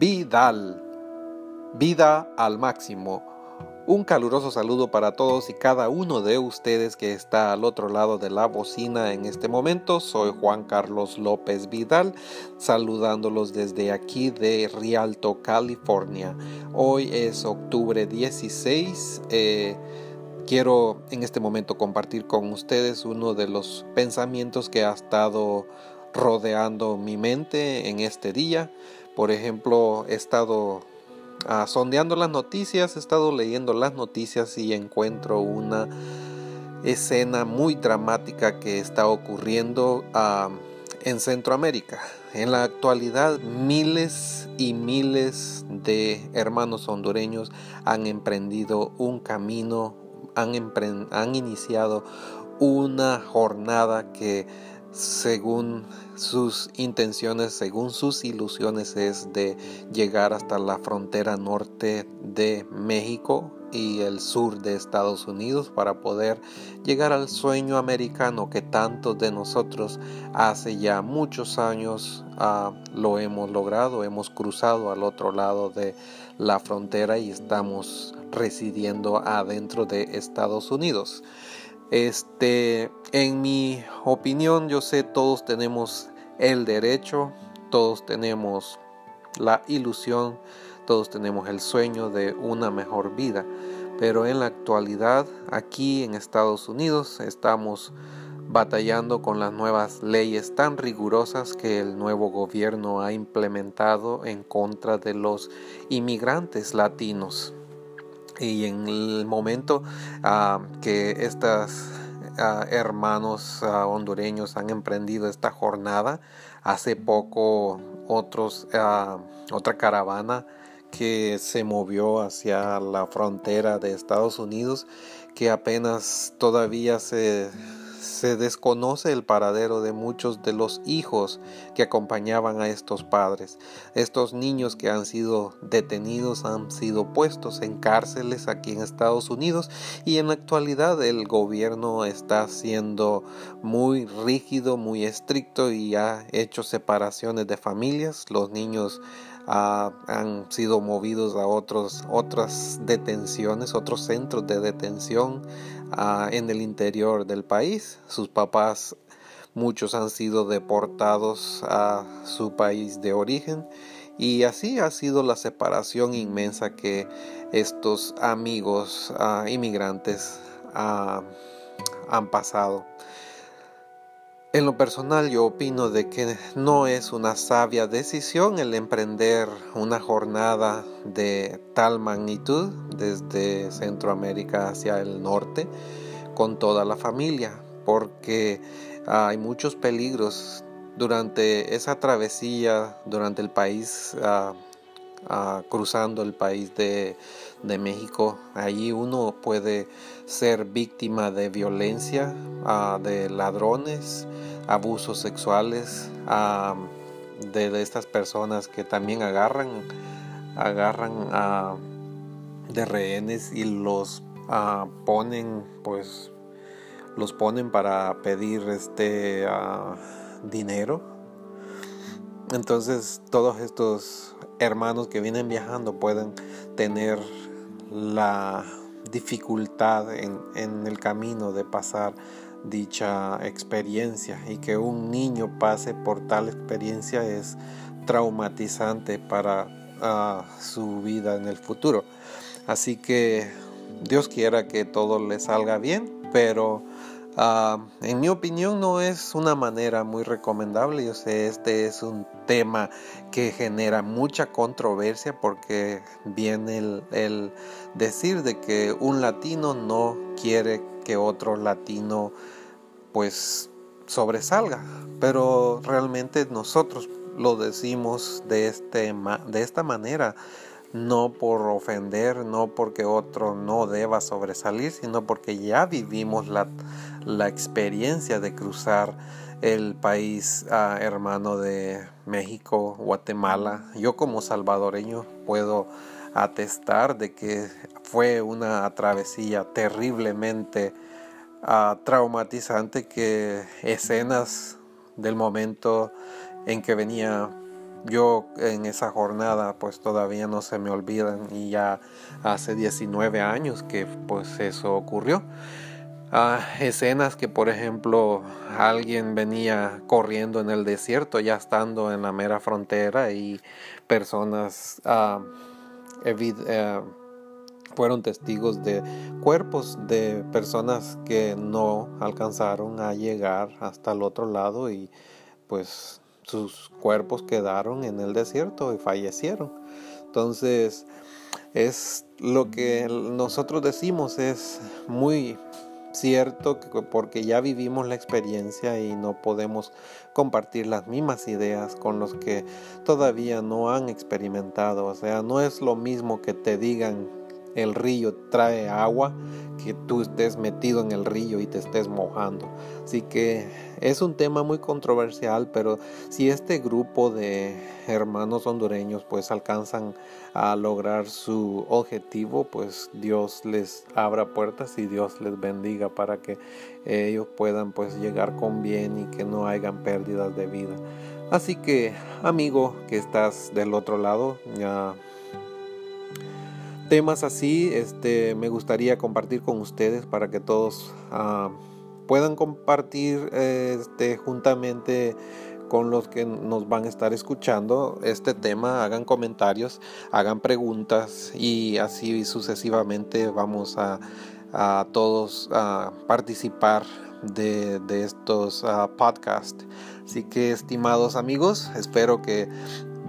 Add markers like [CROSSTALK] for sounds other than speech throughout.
Vidal. Vida al máximo. Un caluroso saludo para todos y cada uno de ustedes que está al otro lado de la bocina en este momento. Soy Juan Carlos López Vidal, saludándolos desde aquí de Rialto, California. Hoy es octubre 16. Eh, quiero en este momento compartir con ustedes uno de los pensamientos que ha estado rodeando mi mente en este día. Por ejemplo, he estado ah, sondeando las noticias, he estado leyendo las noticias y encuentro una escena muy dramática que está ocurriendo en Centroamérica. En la actualidad miles y miles de hermanos hondureños han emprendido un camino, han iniciado una jornada que según sus intenciones, según sus ilusiones, es de llegar hasta la frontera norte de México y el sur de Estados Unidos para poder llegar al sueño americano que tantos de nosotros hace ya muchos años ah, lo hemos logrado, hemos cruzado al otro lado de la frontera y estamos residiendo adentro de Estados Unidos. Este, en mi opinión, yo sé todos tenemos el derecho, todos tenemos la ilusión, todos tenemos el sueño de una mejor vida. Pero en la actualidad, aquí en Estados Unidos, estamos batallando con las nuevas leyes tan rigurosas que el nuevo gobierno ha implementado en contra de los inmigrantes latinos y en el momento ah, que estos ah, hermanos ah, hondureños han emprendido esta jornada, hace poco otros, otra caravana que se movió hacia la frontera de Estados Unidos que apenas todavía se se desconoce el paradero de muchos de los hijos que acompañaban a estos padres. Estos niños que han sido detenidos han sido puestos en cárceles aquí en Estados Unidos y en la actualidad el gobierno está siendo muy rígido, muy estricto y ha hecho separaciones de familias. Los niños ah, han sido movidos a otros, otras detenciones, otros centros de detención en el interior del país. Sus papás, muchos han sido deportados a su país de origen y así ha sido la separación inmensa que estos amigos inmigrantes han pasado. En lo personal yo opino de que no es una sabia decisión el emprender una jornada de tal magnitud desde Centroamérica hacia el norte con toda la familia porque hay muchos peligros durante esa travesía, durante el país, ah, cruzando el país de, de, México. Allí uno puede ser víctima de violencia, de ladrones, abusos sexuales de, estas personas que también agarran agarran de rehenes y los ponen pues los ponen para pedir este dinero entonces todos estos hermanos que vienen viajando pueden tener la dificultad en, el camino de pasar dicha experiencia y que un niño pase por tal experiencia es traumatizante para ah, su vida en el futuro. Así que Dios quiera que todo le salga bien, pero ah, en mi opinión no es una manera muy recomendable. Yo sé, este es un tema que genera mucha controversia porque viene el, el decir de que un latino no quiere que otro latino pues sobresalga, pero realmente nosotros lo decimos de, este, de esta manera, no por ofender, no porque otro no deba sobresalir, sino porque ya vivimos la, la experiencia de cruzar el país ah, hermano de México, Guatemala. Yo como salvadoreño puedo atestar de que fue una travesía terriblemente uh, traumatizante que escenas del momento en que venía yo en esa jornada pues todavía no se me olvidan y ya hace 19 años que pues eso ocurrió. Ah, escenas que por ejemplo alguien venía corriendo en el desierto ya estando en la mera frontera y personas ah, eh, fueron testigos de cuerpos de personas que no alcanzaron a llegar hasta el otro lado y pues sus cuerpos quedaron en el desierto y fallecieron. Entonces, es lo que nosotros decimos es muy cierto porque ya vivimos la experiencia y no podemos compartir las mismas ideas con los que todavía no han experimentado. O sea, no es lo mismo que te digan el río trae agua que tú estés metido en el río y te estés mojando. Así que es un tema muy controversial, pero si este grupo de hermanos hondureños pues alcanzan a lograr su objetivo, pues Dios les abra puertas y Dios les bendiga para que ellos puedan pues llegar con bien y que no hayan pérdidas de vida. Así que, amigo que estás del otro lado, ya temas así este, me gustaría compartir con ustedes para que todos ah, puedan compartir este, juntamente con los que nos van a estar escuchando este tema, hagan comentarios, hagan preguntas y así sucesivamente vamos a, todos a participar de, estos ah, podcasts. Así que estimados amigos, espero que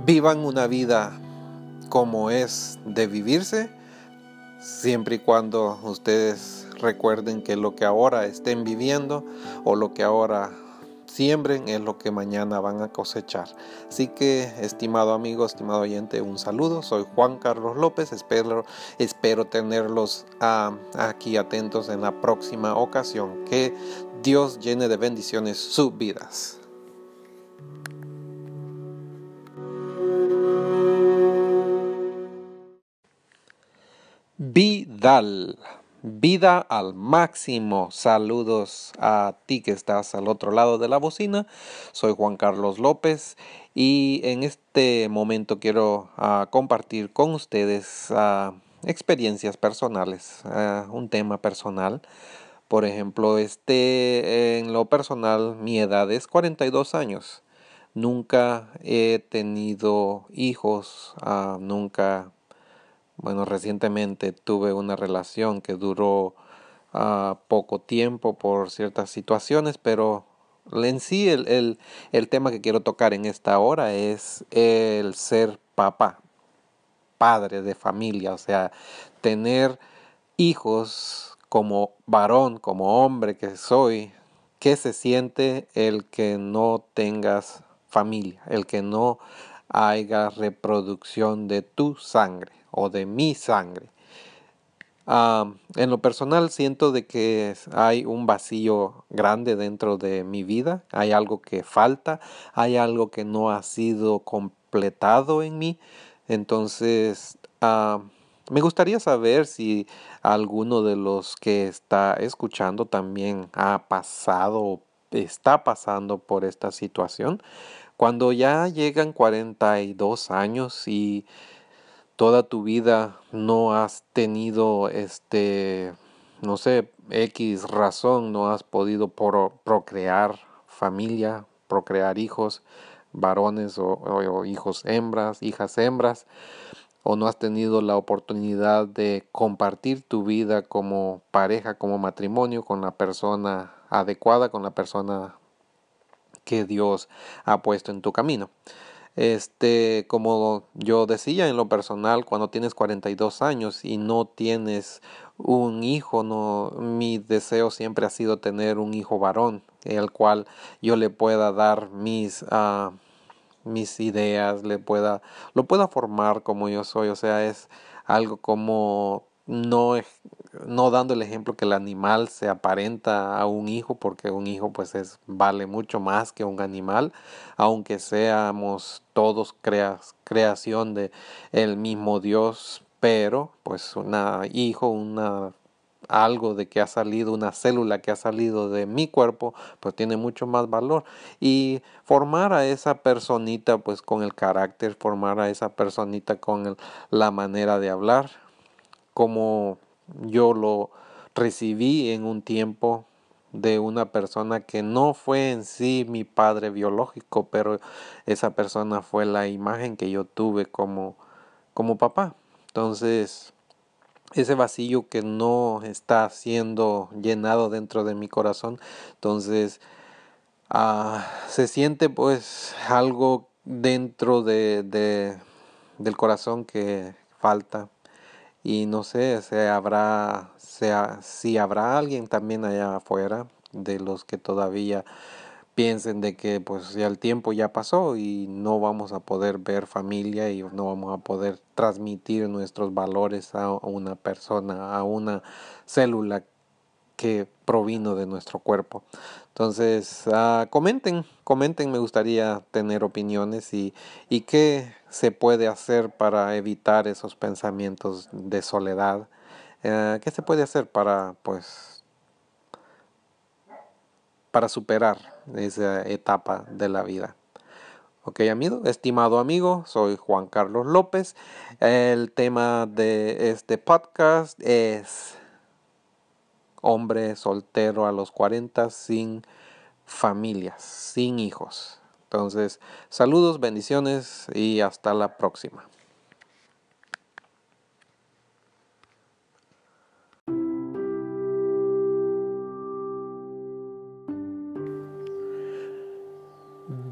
vivan una vida como es de vivirse, siempre y cuando ustedes recuerden que lo que ahora estén viviendo o lo que ahora siembren es lo que mañana van a cosechar. Así que, estimado amigo, estimado oyente, un saludo. Soy Juan Carlos López. Espero, espero tenerlos ah, aquí atentos en la próxima ocasión. Que Dios llene de bendiciones sus vidas. Vidal. Vida al máximo. Saludos a ti que estás al otro lado de la bocina. Soy Juan Carlos López y en este momento quiero ah, compartir con ustedes ah, experiencias personales, ah, un tema personal. Por ejemplo, este en lo personal mi edad es 42 años. Nunca he tenido hijos, nunca bueno, recientemente tuve una relación que duró uh, poco tiempo por ciertas situaciones, pero en sí el, el, el tema que quiero tocar en esta hora es el ser papá, padre de familia, o sea, tener hijos como varón, como hombre que soy, ¿qué se siente el que no tengas familia, el que no haya reproducción de tu sangre? o de mi sangre. en lo personal siento de que hay un vacío grande dentro de mi vida, hay algo que falta, hay algo que no ha sido completado en mí. Entonces, me gustaría saber si alguno de los que está escuchando también ha pasado o está pasando por esta situación. Cuando ya llegan 42 años y toda tu vida no has tenido este no sé x razón no has podido procrear familia procrear hijos varones o, hijos hembras hijas hembras o no has tenido la oportunidad de compartir tu vida como pareja como matrimonio con la persona adecuada con la persona que Dios ha puesto en tu camino. Este, como yo decía en lo personal, cuando tienes 42 años y no tienes un hijo, no, mi deseo siempre ha sido tener un hijo varón, el cual yo le pueda dar mis, uh, mis ideas, le pueda, lo pueda formar como yo soy, o sea, es algo como no, no dando el ejemplo que el animal se aparenta a un hijo, porque un hijo pues es, vale mucho más que un animal, aunque seamos todos creación de el mismo Dios, pero pues un hijo, una algo de que ha salido, una célula que ha salido de mi cuerpo, pues tiene mucho más valor. Y formar a esa personita pues con el carácter, formar a esa personita con la manera de hablar, como yo lo recibí en un tiempo de una persona que no fue en sí mi padre biológico, pero esa persona fue la imagen que yo tuve como, como papá. Entonces, ese vacío que no está siendo llenado dentro de mi corazón, entonces ah, se siente pues algo dentro de, de, del corazón que falta y no sé, se habrá, sea, si habrá alguien también allá afuera de los que todavía piensen de que pues ya el tiempo ya pasó y no vamos a poder ver familia y no vamos a poder transmitir nuestros valores a una persona, a una célula que provino de nuestro cuerpo. Entonces, uh, comenten, comenten, me gustaría tener opiniones y, y qué se puede hacer para evitar esos pensamientos de soledad. Uh, ¿Qué se puede hacer para, pues, para superar esa etapa de la vida? Ok, amigo, estimado amigo, soy Juan Carlos López. El tema de este podcast es hombre soltero a los 40 sin familias, sin hijos. Entonces, saludos, bendiciones y hasta la próxima.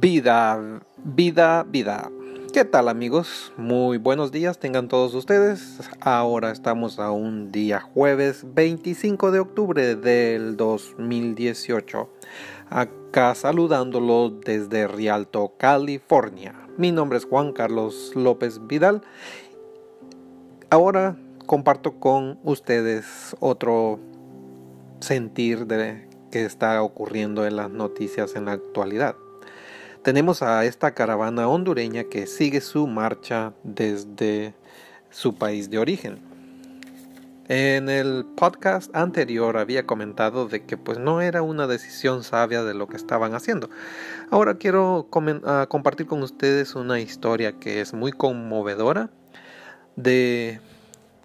Vida, vida, vida. ¿Qué tal amigos? Muy buenos días tengan todos ustedes. Ahora estamos a un día jueves 25 de octubre del 2018. Acá saludándolo desde Rialto, California. Mi nombre es Juan Carlos López Vidal. Ahora comparto con ustedes otro sentir de que está ocurriendo en las noticias en la actualidad. Tenemos a esta caravana hondureña que sigue su marcha desde su país de origen. En el podcast anterior había comentado de que pues no era una decisión sabia de lo que estaban haciendo. Ahora quiero ah, compartir con ustedes una historia que es muy conmovedora de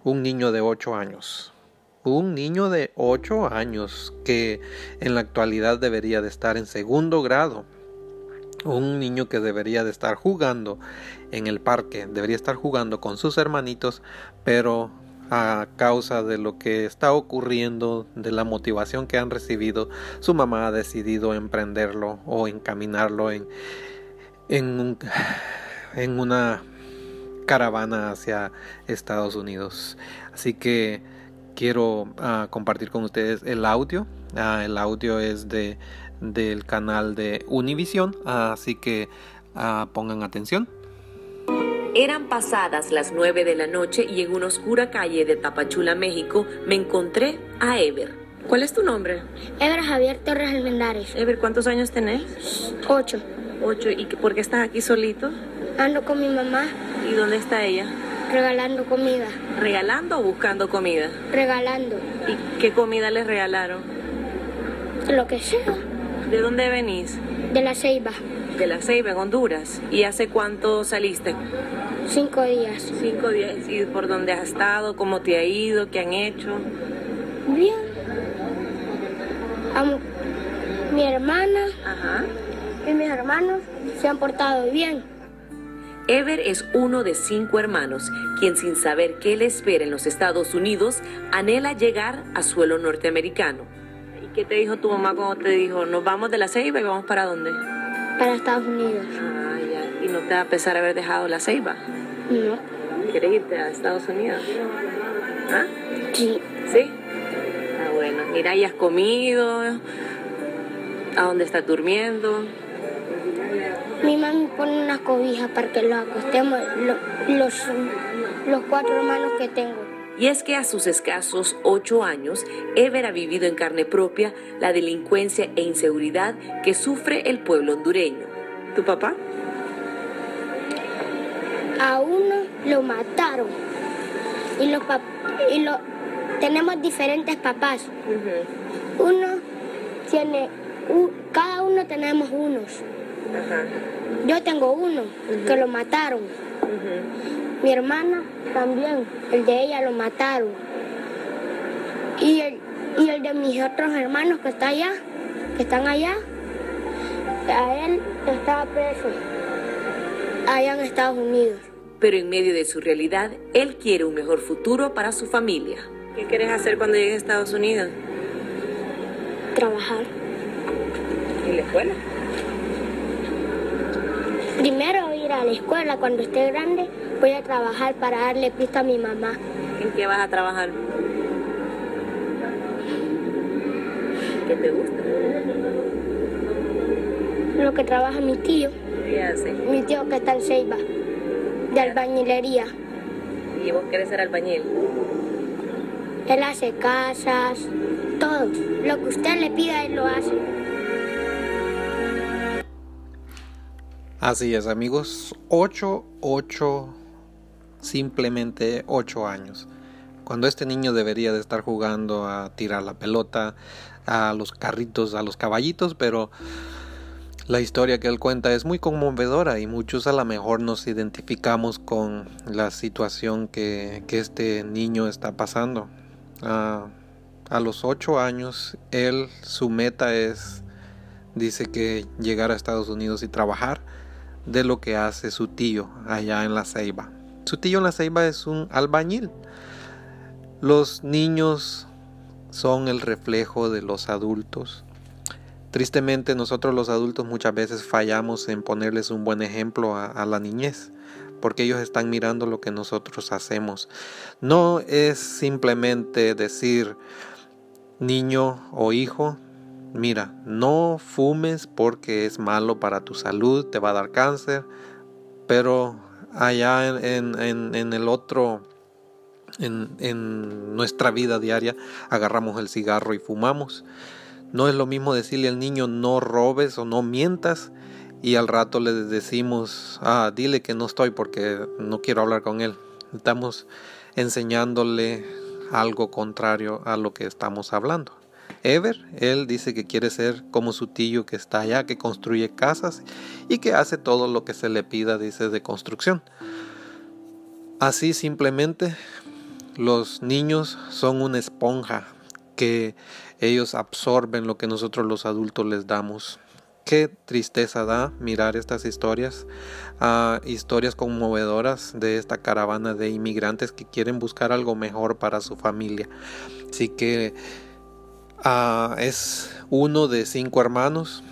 un niño de 8 años. Un niño de 8 años que en la actualidad debería de estar en segundo grado un niño que debería de estar jugando en el parque, debería estar jugando con sus hermanitos, pero a causa de lo que está ocurriendo, de la motivación que han recibido, su mamá ha decidido emprenderlo o encaminarlo en, en, en una caravana hacia Estados Unidos. Así que quiero ah, compartir con ustedes el audio. Ah, el audio es de del canal de Univision, así que ah, pongan atención. Eran pasadas las 9 de la noche y en una oscura calle de Tapachula, México, me encontré a Ever. ¿Cuál es tu nombre? Ever Javier Torres Almendares. Ever, ¿cuántos años tenés? Ocho. Ocho. ¿Y por qué estás aquí solito? Ando con mi mamá. ¿Y dónde está ella? Regalando comida. ¿Regalando o buscando comida? Regalando. ¿Y qué comida les regalaron? Lo que sea. ¿De dónde venís? De la Ceiba. De la Ceiba, en Honduras. ¿Y hace cuánto saliste? Cinco días. Cinco días. ¿Y por dónde has estado? ¿Cómo te ha ido? ¿Qué han hecho? Bien. mi hermana Ajá. y mis hermanos se han portado bien. Ever es uno de cinco hermanos, quien sin saber qué le espera en los Estados Unidos, anhela llegar a suelo norteamericano. ¿Qué te dijo tu mamá cuando te dijo, nos vamos de la ceiba y vamos para dónde? Para Estados Unidos. Ah, ya. ¿Y no te va a pesar haber dejado la ceiba? No. ¿Quieres irte a Estados Unidos? ¿Ah? Sí. ¿Sí? Ah, bueno. Mira, ¿y has comido? ¿A dónde estás durmiendo? Mi mami pone una cobija para que los acostemos, los, los cuatro hermanos que tengo. Y es que a sus escasos ocho años, Ever ha vivido en carne propia la delincuencia e inseguridad que sufre el pueblo hondureño. ¿Tu papá? A uno lo mataron y los, y tenemos diferentes papás. Uno tiene, cada uno tenemos unos. Yo tengo uno que lo mataron. Mi hermana también, el de ella lo mataron. Y el, y el de mis otros hermanos que está allá, que están allá, a él estaba preso allá en Estados Unidos. Pero en medio de su realidad, él quiere un mejor futuro para su familia. ¿Qué quieres hacer cuando llegues a Estados Unidos? Trabajar. ¿En la escuela? Primero ir a la escuela, cuando esté grande voy a trabajar para darle pista a mi mamá. ¿En qué vas a trabajar? ¿Qué te gusta? Lo que trabaja mi tío. ¿Qué hace? Mi tío que está en Ceiba, de albañilería. ¿Y vos querés ser albañil? Él hace casas, todo. Lo que usted le pida, él lo hace. Así es, amigos. 8, 8, simplemente 8 años. Cuando este niño debería de estar jugando a tirar la pelota, a los carritos, a los caballitos, pero la historia que él cuenta es muy conmovedora y muchos a lo mejor nos identificamos con la situación que, este niño está pasando. a los 8 años, él, su meta es, dice que llegar a Estados Unidos y trabajar de lo que hace su tío allá en la Ceiba. Su tío en la Ceiba es un albañil. Los niños son el reflejo de los adultos. Tristemente nosotros los adultos muchas veces fallamos en ponerles un buen ejemplo a, a la niñez porque ellos están mirando lo que nosotros hacemos. No es simplemente decir niño o hijo, mira, no fumes porque es malo para tu salud, te va a dar cáncer, pero allá en, el otro, en, en nuestra vida diaria, agarramos el cigarro y fumamos. No es lo mismo decirle al niño no robes o no mientas y al rato le decimos, ah, dile que no estoy porque no quiero hablar con él. Estamos enseñándole algo contrario a lo que estamos hablando. Ever, él dice que quiere ser como su tío que está allá, que construye casas y que hace todo lo que se le pida, dice, de construcción. Así simplemente los niños son una esponja que ellos absorben lo que nosotros los adultos les damos. Qué tristeza da mirar estas historias, uh, historias conmovedoras de esta caravana de inmigrantes que quieren buscar algo mejor para su familia. Así que Ah, es uno de cinco hermanos.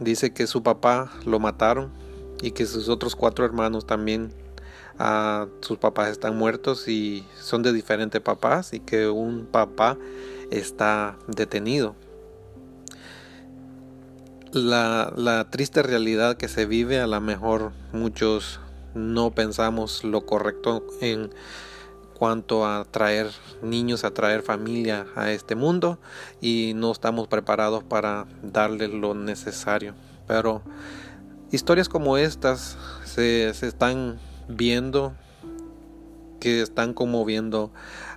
Dice que su papá lo mataron y que sus otros cuatro hermanos también, ah, sus papás están muertos y son de diferentes papás y que un papá está detenido. La, la triste realidad que se vive, a lo mejor muchos no pensamos lo correcto en cuanto a traer niños, a traer familia a este mundo y no estamos preparados para darle lo necesario. Pero historias como estas se, están viendo, que están conmoviendo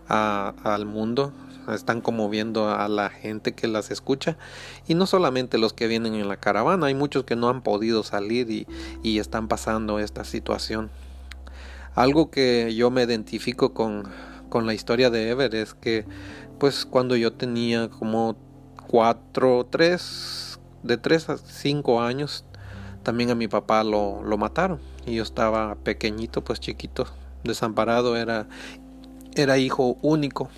al mundo, están conmoviendo a la gente que las escucha y no solamente los que vienen en la caravana, hay muchos que no han podido salir y, y están pasando esta situación. Algo que yo me identifico con, con la historia de Ever es que pues cuando yo tenía como cuatro, tres, de tres a cinco años, también a mi papá lo, lo mataron. Y yo estaba pequeñito, pues chiquito, desamparado, era, era hijo único.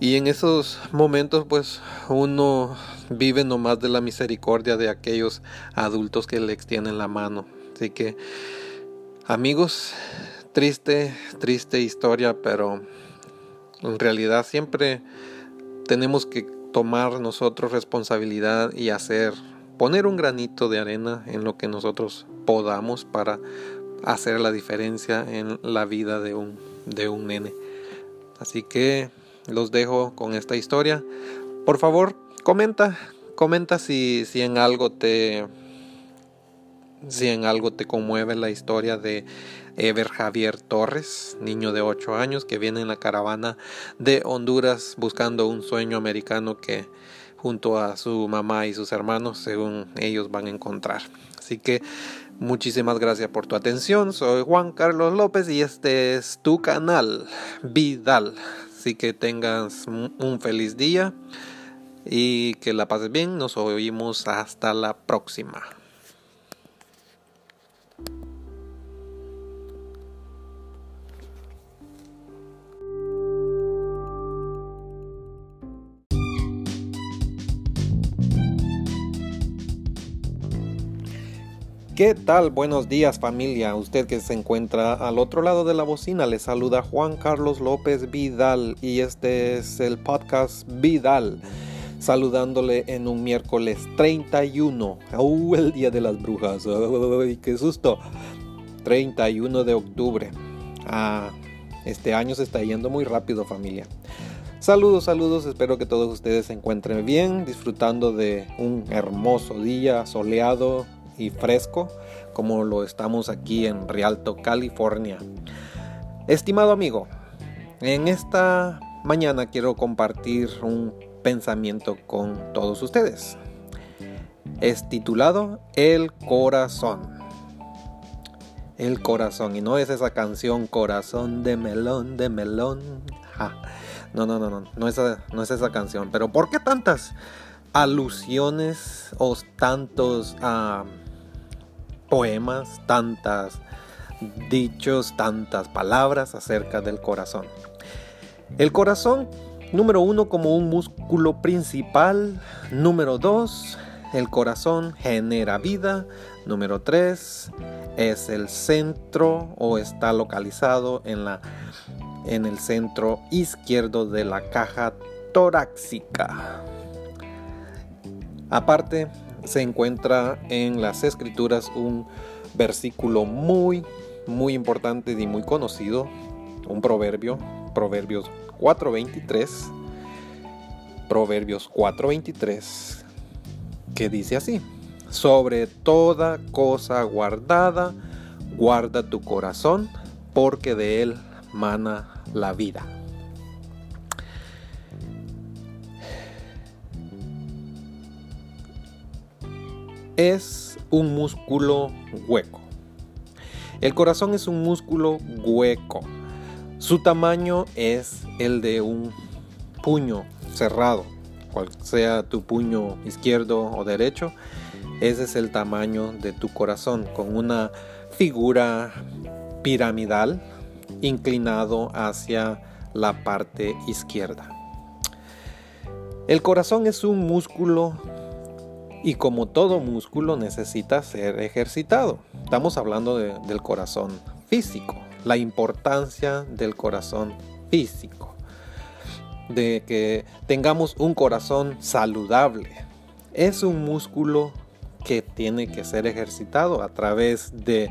Y en esos momentos pues uno vive nomás de la misericordia de aquellos adultos que le extienden la mano. Así que Amigos, triste, triste historia, pero en realidad siempre tenemos que tomar nosotros responsabilidad y hacer, poner un granito de arena en lo que nosotros podamos para hacer la diferencia en la vida de un, de un nene. Así que los dejo con esta historia. Por favor, comenta, comenta si, si en algo te si en algo te conmueve la historia de, Ever Javier Torres, niño de 8 años que viene en la caravana de Honduras buscando un sueño americano que junto a su mamá y sus hermanos, según ellos van a encontrar. Así que muchísimas gracias por tu atención. Soy Juan Carlos López y este es tu canal Vidal. Así que tengas un feliz día y que la pases bien. Nos oímos hasta la próxima. ¿Qué tal? Buenos días familia. Usted que se encuentra al otro lado de la bocina le saluda Juan Carlos López Vidal y este es el podcast Vidal. Saludándole en un miércoles 31. Uh, el día de las brujas. ¡Ay, qué susto! 31 de octubre. Ah, este año se está yendo muy rápido familia. Saludos, saludos, espero que todos ustedes se encuentren bien, disfrutando de un hermoso día soleado, y fresco como lo estamos aquí en Rialto, California. Estimado amigo, en esta mañana quiero compartir un pensamiento con todos ustedes. Es titulado El corazón. El corazón. Y no es esa canción Corazón de melón, de melón. No, no, no, no. No es, no es esa canción. Pero ¿por qué tantas alusiones o tantos... Ah, poemas, tantas dichos, tantas palabras acerca del corazón. El corazón, número uno, como un músculo principal. Número dos, el corazón genera vida. Número tres, es el centro o está localizado en, la, en el centro izquierdo de la caja torácica. Aparte, se encuentra en las escrituras un versículo muy, muy importante y muy conocido, un proverbio, Proverbios 4.23, Proverbios 4.23, que dice así, sobre toda cosa guardada, guarda tu corazón, porque de él mana la vida. Es un músculo hueco. El corazón es un músculo hueco. Su tamaño es el de un puño cerrado, cual sea tu puño izquierdo o derecho. Ese es el tamaño de tu corazón, con una figura piramidal inclinado hacia la parte izquierda. El corazón es un músculo y como todo músculo necesita ser ejercitado. Estamos hablando del corazón físico, la importancia del corazón físico, de que tengamos un corazón saludable. Es un músculo que tiene que ser ejercitado a través de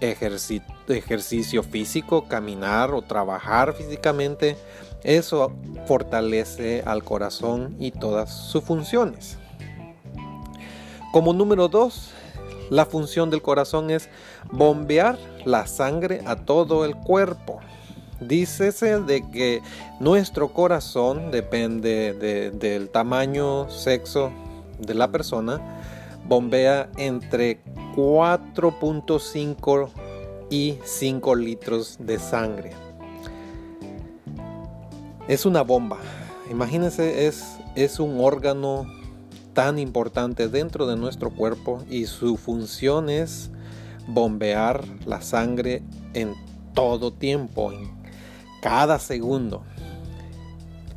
ejercicio físico, caminar o trabajar físicamente. Eso fortalece al corazón y todas sus funciones. Como número dos, la función del corazón es bombear la sangre a todo el cuerpo. Dícese de que nuestro corazón depende del tamaño, sexo de la persona, bombea entre 4.5 y 5 litros de sangre. Es una bomba. Imagínense, es, es un órgano tan importante dentro de nuestro cuerpo y su función es bombear la sangre en todo tiempo, en cada segundo.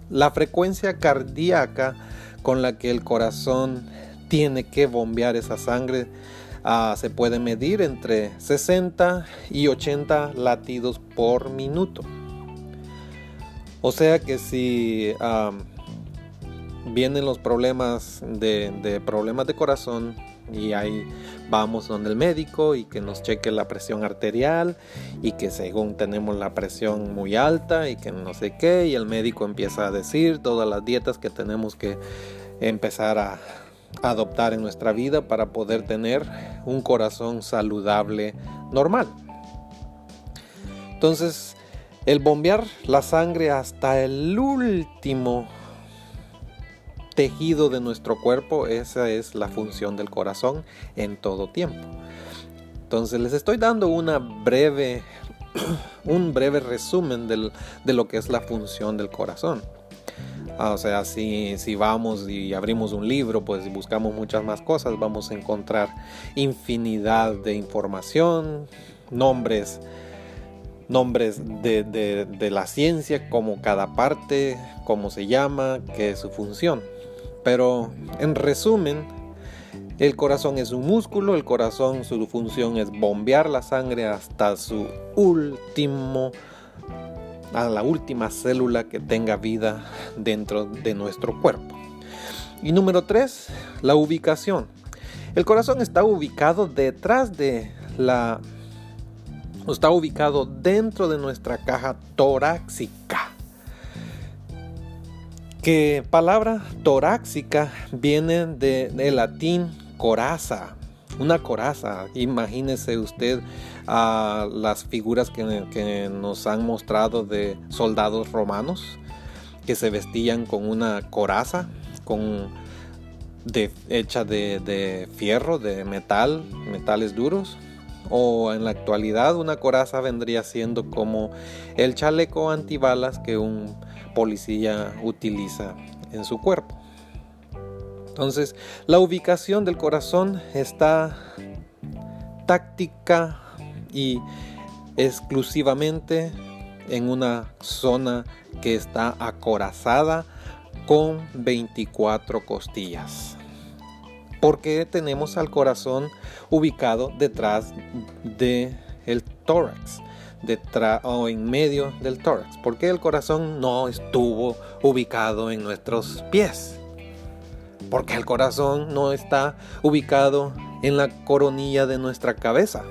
La frecuencia cardíaca con la que el corazón tiene que bombear esa sangre ah, se puede medir entre 60 y 80 latidos por minuto. O sea que si vienen los problemas de, problemas de corazón y ahí vamos donde el médico y que nos cheque la presión arterial y que según tenemos la presión muy alta y que no sé qué y el médico empieza a decir todas las dietas que tenemos que empezar a adoptar en nuestra vida para poder tener un corazón saludable normal. Entonces, el bombear la sangre hasta el último tejido de nuestro cuerpo, esa es la función del corazón en todo tiempo. Entonces les estoy dando una breve, [CLEARS THROAT] un breve resumen de lo que es la función del corazón. Ah, o sea, si, si vamos y abrimos un libro, pues buscamos muchas más cosas, vamos a encontrar infinidad de información, nombres, nombres de, de la ciencia, como cada parte, cómo se llama, qué es su función. Pero en resumen, el corazón es un músculo, el corazón su función es bombear la sangre hasta su último, a la última célula que tenga vida dentro de nuestro cuerpo. Y número tres, la ubicación. El corazón está ubicado detrás de la... Está ubicado dentro de nuestra caja torácica. Que palabra torácica viene del latín coraza, una coraza. Imagínese usted a las figuras que, nos han mostrado de soldados romanos que se vestían con una coraza, con hecha de, fierro, de metal, metales duros. O en la actualidad una coraza vendría siendo como el chaleco antibalas que un policía utiliza en su cuerpo. Entonces, la ubicación del corazón está táctica y exclusivamente en una zona que está acorazada con 24 costillas. Porque tenemos al corazón ubicado detrás del el tórax, detrás o en medio del tórax. Porque el corazón no estuvo ubicado en nuestros pies porque el corazón no está ubicado en la coronilla de nuestra cabeza.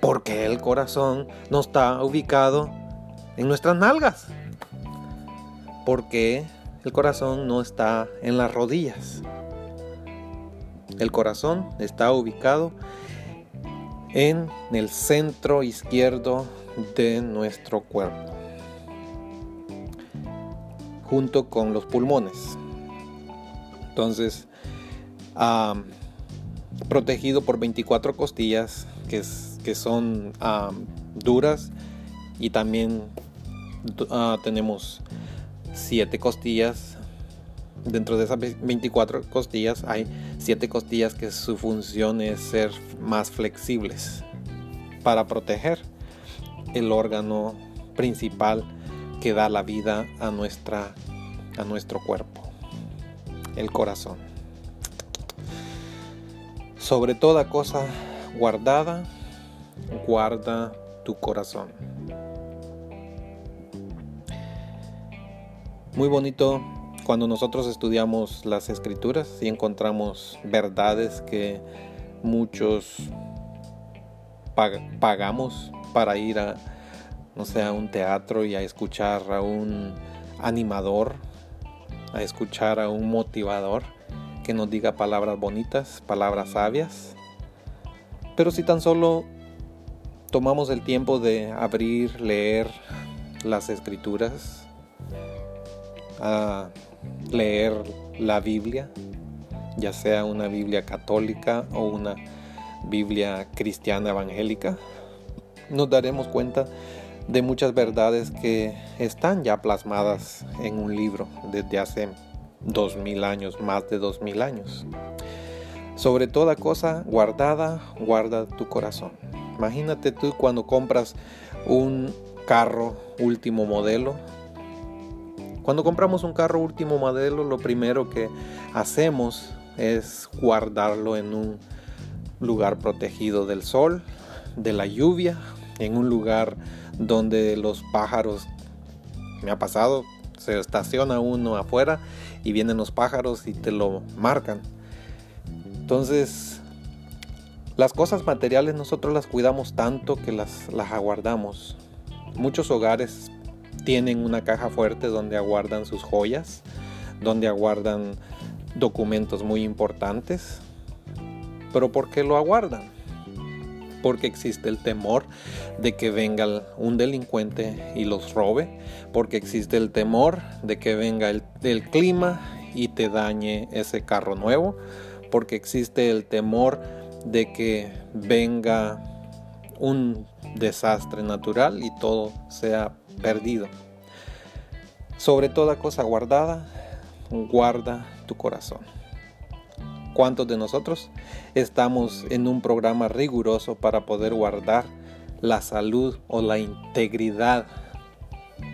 Porque el corazón no está ubicado en nuestras nalgas. Porque el corazón no está en las rodillas. El corazón está ubicado en el centro izquierdo de nuestro cuerpo, junto con los pulmones. Entonces, protegido por 24 costillas que, que son duras y también ah, tenemos 7 costillas. Dentro de esas 24 costillas hay 7 costillas que su función es ser más flexibles para proteger el órgano principal que da la vida a, nuestra, a nuestro cuerpo el corazón. Sobre toda cosa guardada, guarda tu corazón. Muy bonito cuando nosotros estudiamos las escrituras y encontramos verdades que muchos pagamos para ir a, no sé, a un teatro y a escuchar a un animador a escuchar a un motivador que nos diga palabras bonitas, palabras sabias. Pero si tan solo tomamos el tiempo de abrir, leer las escrituras, a leer la Biblia, ya sea una Biblia católica o una Biblia cristiana evangélica, nos daremos cuenta de muchas verdades que están ya plasmadas en un libro desde hace dos mil años, más de dos mil años. Sobre toda cosa guardada, guarda tu corazón. Imagínate tú cuando compras un carro último modelo. Cuando compramos un carro último modelo, lo primero que hacemos es guardarlo en un lugar protegido del sol, de la lluvia, en un lugar donde los pájaros, me ha pasado, se estaciona uno afuera y vienen los pájaros y te lo marcan. Entonces, las cosas materiales nosotros las cuidamos tanto que las, las aguardamos. Muchos hogares tienen una caja fuerte donde aguardan sus joyas, donde aguardan documentos muy importantes. Pero ¿por qué lo aguardan? porque existe el temor de que venga un delincuente y los robe, porque existe el temor de que venga el, clima y te dañe ese carro nuevo, porque existe el temor de que venga un desastre natural y todo sea perdido. Sobre toda cosa guardada, guarda tu corazón. ¿Cuántos de nosotros estamos en un programa riguroso para poder guardar la salud o la integridad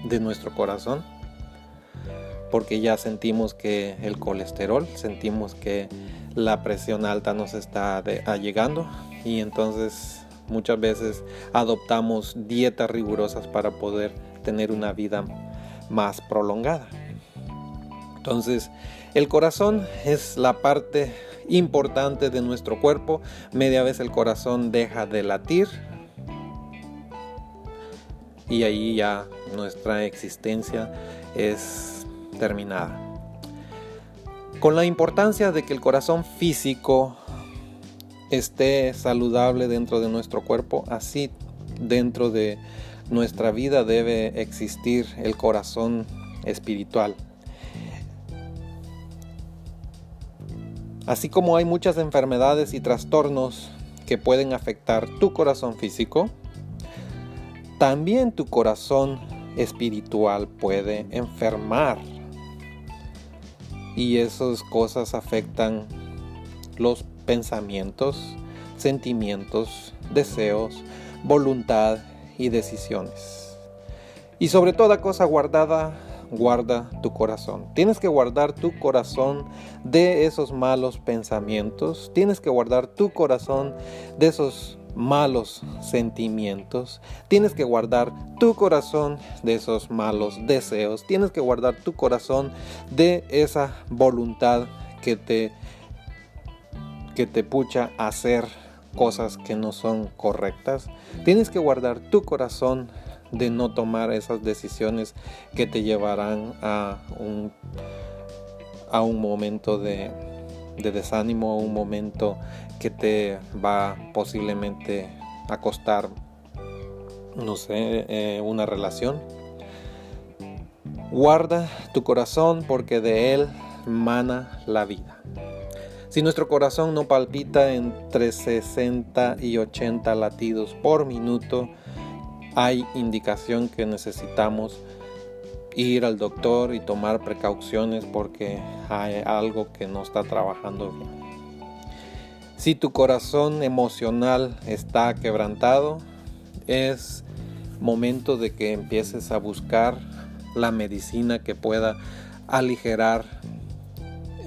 de nuestro corazón? Porque ya sentimos que el colesterol, sentimos que la presión alta nos está llegando y entonces muchas veces adoptamos dietas rigurosas para poder tener una vida más prolongada. Entonces, el corazón es la parte importante de nuestro cuerpo. Media vez el corazón deja de latir y ahí ya nuestra existencia es terminada. Con la importancia de que el corazón físico esté saludable dentro de nuestro cuerpo, así dentro de nuestra vida debe existir el corazón espiritual. Así como hay muchas enfermedades y trastornos que pueden afectar tu corazón físico, también tu corazón espiritual puede enfermar. Y esas cosas afectan los pensamientos, sentimientos, deseos, voluntad y decisiones. Y sobre toda cosa guardada, guarda tu corazón. Tienes que guardar tu corazón de esos malos pensamientos. Tienes que guardar tu corazón de esos malos sentimientos. Tienes que guardar tu corazón de esos malos deseos. Tienes que guardar tu corazón de esa voluntad que te que te pucha a hacer cosas que no son correctas. Tienes que guardar tu corazón de no tomar esas decisiones que te llevarán a un, a un momento de, desánimo, un momento que te va posiblemente a costar, no sé, eh, una relación. Guarda tu corazón porque de él mana la vida. Si nuestro corazón no palpita entre 60 y 80 latidos por minuto, hay indicación que necesitamos ir al doctor y tomar precauciones porque hay algo que no está trabajando bien. Si tu corazón emocional está quebrantado, es momento de que empieces a buscar la medicina que pueda aligerar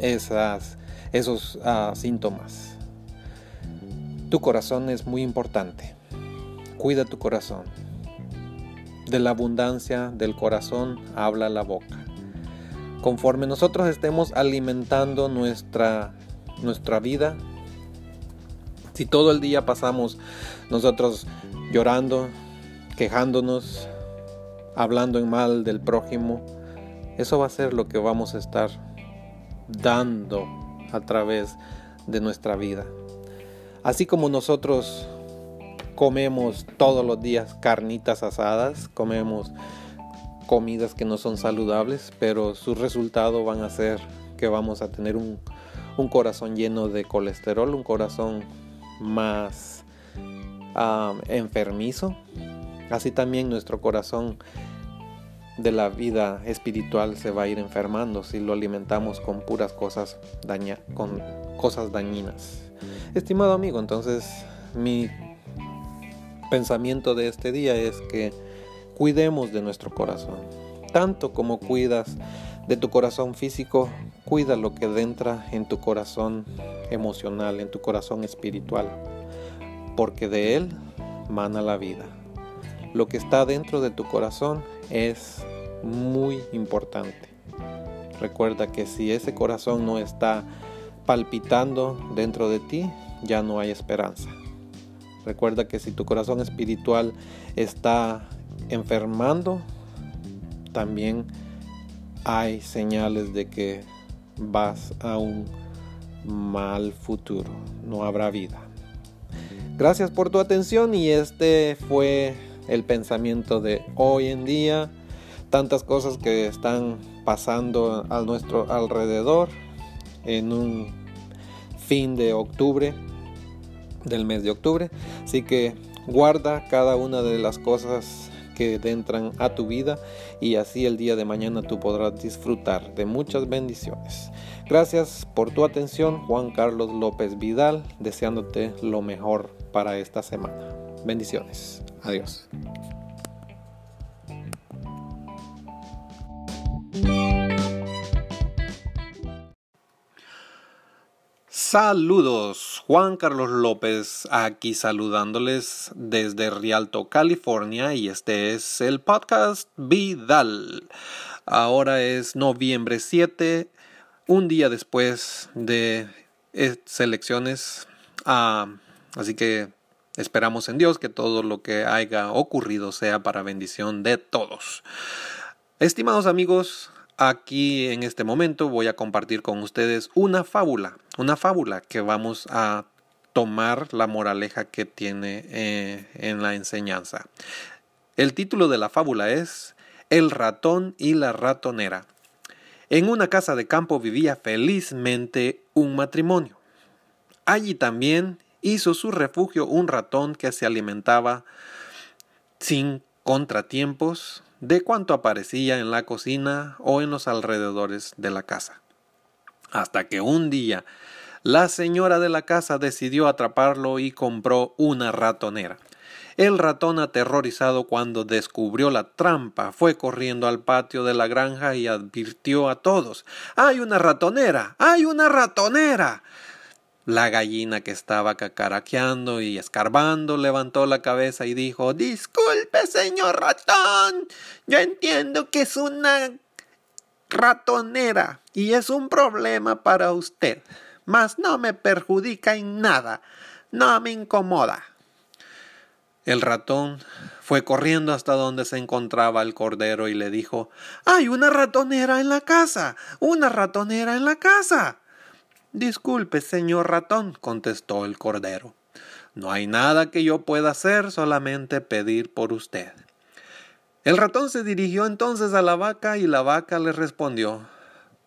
esas, esos ah, síntomas. Tu corazón es muy importante. Cuida tu corazón. De la abundancia del corazón habla la boca. Conforme nosotros estemos alimentando nuestra, nuestra vida, si todo el día pasamos nosotros llorando, quejándonos, hablando en mal del prójimo, eso va a ser lo que vamos a estar dando a través de nuestra vida. Así como nosotros comemos todos los días carnitas asadas, comemos comidas que no son saludables, pero sus resultados van a ser que vamos a tener un, corazón lleno de colesterol, un corazón más enfermizo. Así también nuestro corazón de la vida espiritual se va a ir enfermando si lo alimentamos con puras cosas daña, con cosas dañinas. Estimado amigo, entonces mi pensamiento de este día es que cuidemos de nuestro corazón. Tanto como cuidas de tu corazón físico, cuida lo que entra en tu corazón emocional, en tu corazón espiritual, porque de él mana la vida. Lo que está dentro de tu corazón es muy importante. Recuerda que si ese corazón no está palpitando dentro de ti, ya no hay esperanza. Recuerda que si tu corazón espiritual está enfermando, también hay señales de que vas a un mal futuro, no habrá vida. Gracias por tu atención y este fue el pensamiento de hoy en día. Tantas cosas que están pasando a nuestro alrededor en un fin de octubre, del mes de octubre. Así que guarda cada una de las cosas que entran a tu vida y así el día de mañana tú podrás disfrutar de muchas bendiciones. Gracias por tu atención, Juan Carlos López Vidal, deseándote lo mejor para esta semana. Bendiciones. Adiós. Saludos, Juan Carlos López aquí saludándoles desde Rialto, California y este es el podcast Vidal. Ahora es noviembre 7, un día después de elecciones, ah, así que esperamos en Dios que todo lo que haya ocurrido sea para bendición de todos. Estimados amigos, Aquí en este momento voy a compartir con ustedes una fábula, una fábula que vamos a tomar la moraleja que tiene eh, en la enseñanza. El título de la fábula es El ratón y la ratonera. En una casa de campo vivía felizmente un matrimonio. Allí también hizo su refugio un ratón que se alimentaba sin contratiempos de cuanto aparecía en la cocina o en los alrededores de la casa. Hasta que un día la señora de la casa decidió atraparlo y compró una ratonera. El ratón, aterrorizado cuando descubrió la trampa, fue corriendo al patio de la granja y advirtió a todos ¡Hay una ratonera! ¡Hay una ratonera! La gallina que estaba cacaraqueando y escarbando levantó la cabeza y dijo Disculpe, señor ratón. Yo entiendo que es una ratonera y es un problema para usted, mas no me perjudica en nada, no me incomoda. El ratón fue corriendo hasta donde se encontraba el cordero y le dijo Hay una ratonera en la casa. Una ratonera en la casa. Disculpe, señor ratón, contestó el cordero. No hay nada que yo pueda hacer, solamente pedir por usted. El ratón se dirigió entonces a la vaca y la vaca le respondió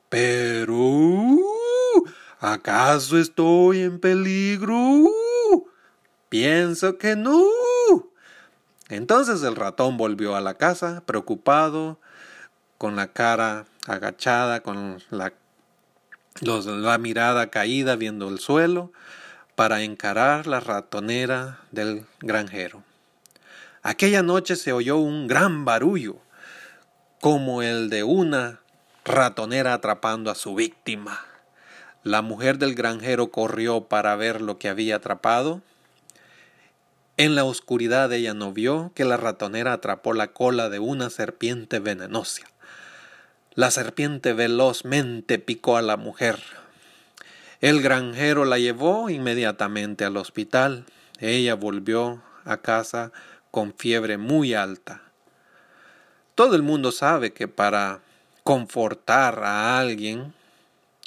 Pero ¿acaso estoy en peligro? Pienso que no. Entonces el ratón volvió a la casa, preocupado, con la cara agachada, con la la mirada caída viendo el suelo, para encarar la ratonera del granjero. Aquella noche se oyó un gran barullo, como el de una ratonera atrapando a su víctima. La mujer del granjero corrió para ver lo que había atrapado. En la oscuridad ella no vio que la ratonera atrapó la cola de una serpiente venenosa. La serpiente velozmente picó a la mujer. El granjero la llevó inmediatamente al hospital. Ella volvió a casa con fiebre muy alta. Todo el mundo sabe que para confortar a alguien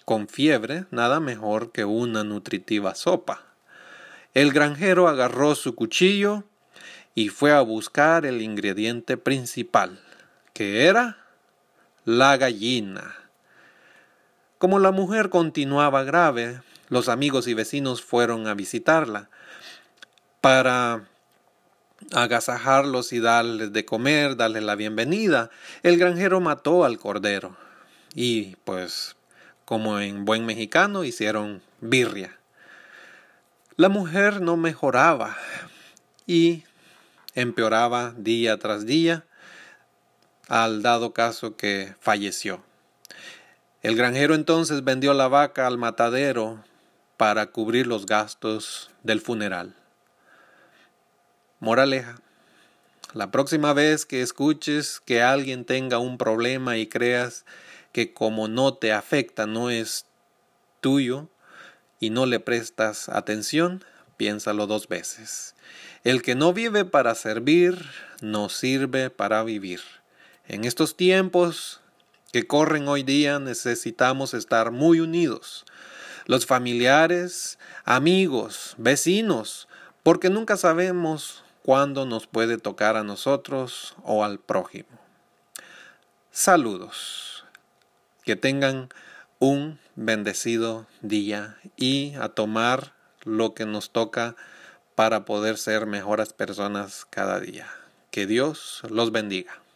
con fiebre, nada mejor que una nutritiva sopa. El granjero agarró su cuchillo y fue a buscar el ingrediente principal, que era la gallina. Como la mujer continuaba grave, los amigos y vecinos fueron a visitarla para agasajarlos y darles de comer, darles la bienvenida. El granjero mató al cordero y pues como en buen mexicano hicieron birria. La mujer no mejoraba y empeoraba día tras día al dado caso que falleció. El granjero entonces vendió la vaca al matadero para cubrir los gastos del funeral. Moraleja. La próxima vez que escuches que alguien tenga un problema y creas que como no te afecta no es tuyo y no le prestas atención, piénsalo dos veces. El que no vive para servir, no sirve para vivir. En estos tiempos que corren hoy día necesitamos estar muy unidos. Los familiares, amigos, vecinos, porque nunca sabemos cuándo nos puede tocar a nosotros o al prójimo. Saludos. Que tengan un bendecido día y a tomar lo que nos toca para poder ser mejores personas cada día. Que Dios los bendiga.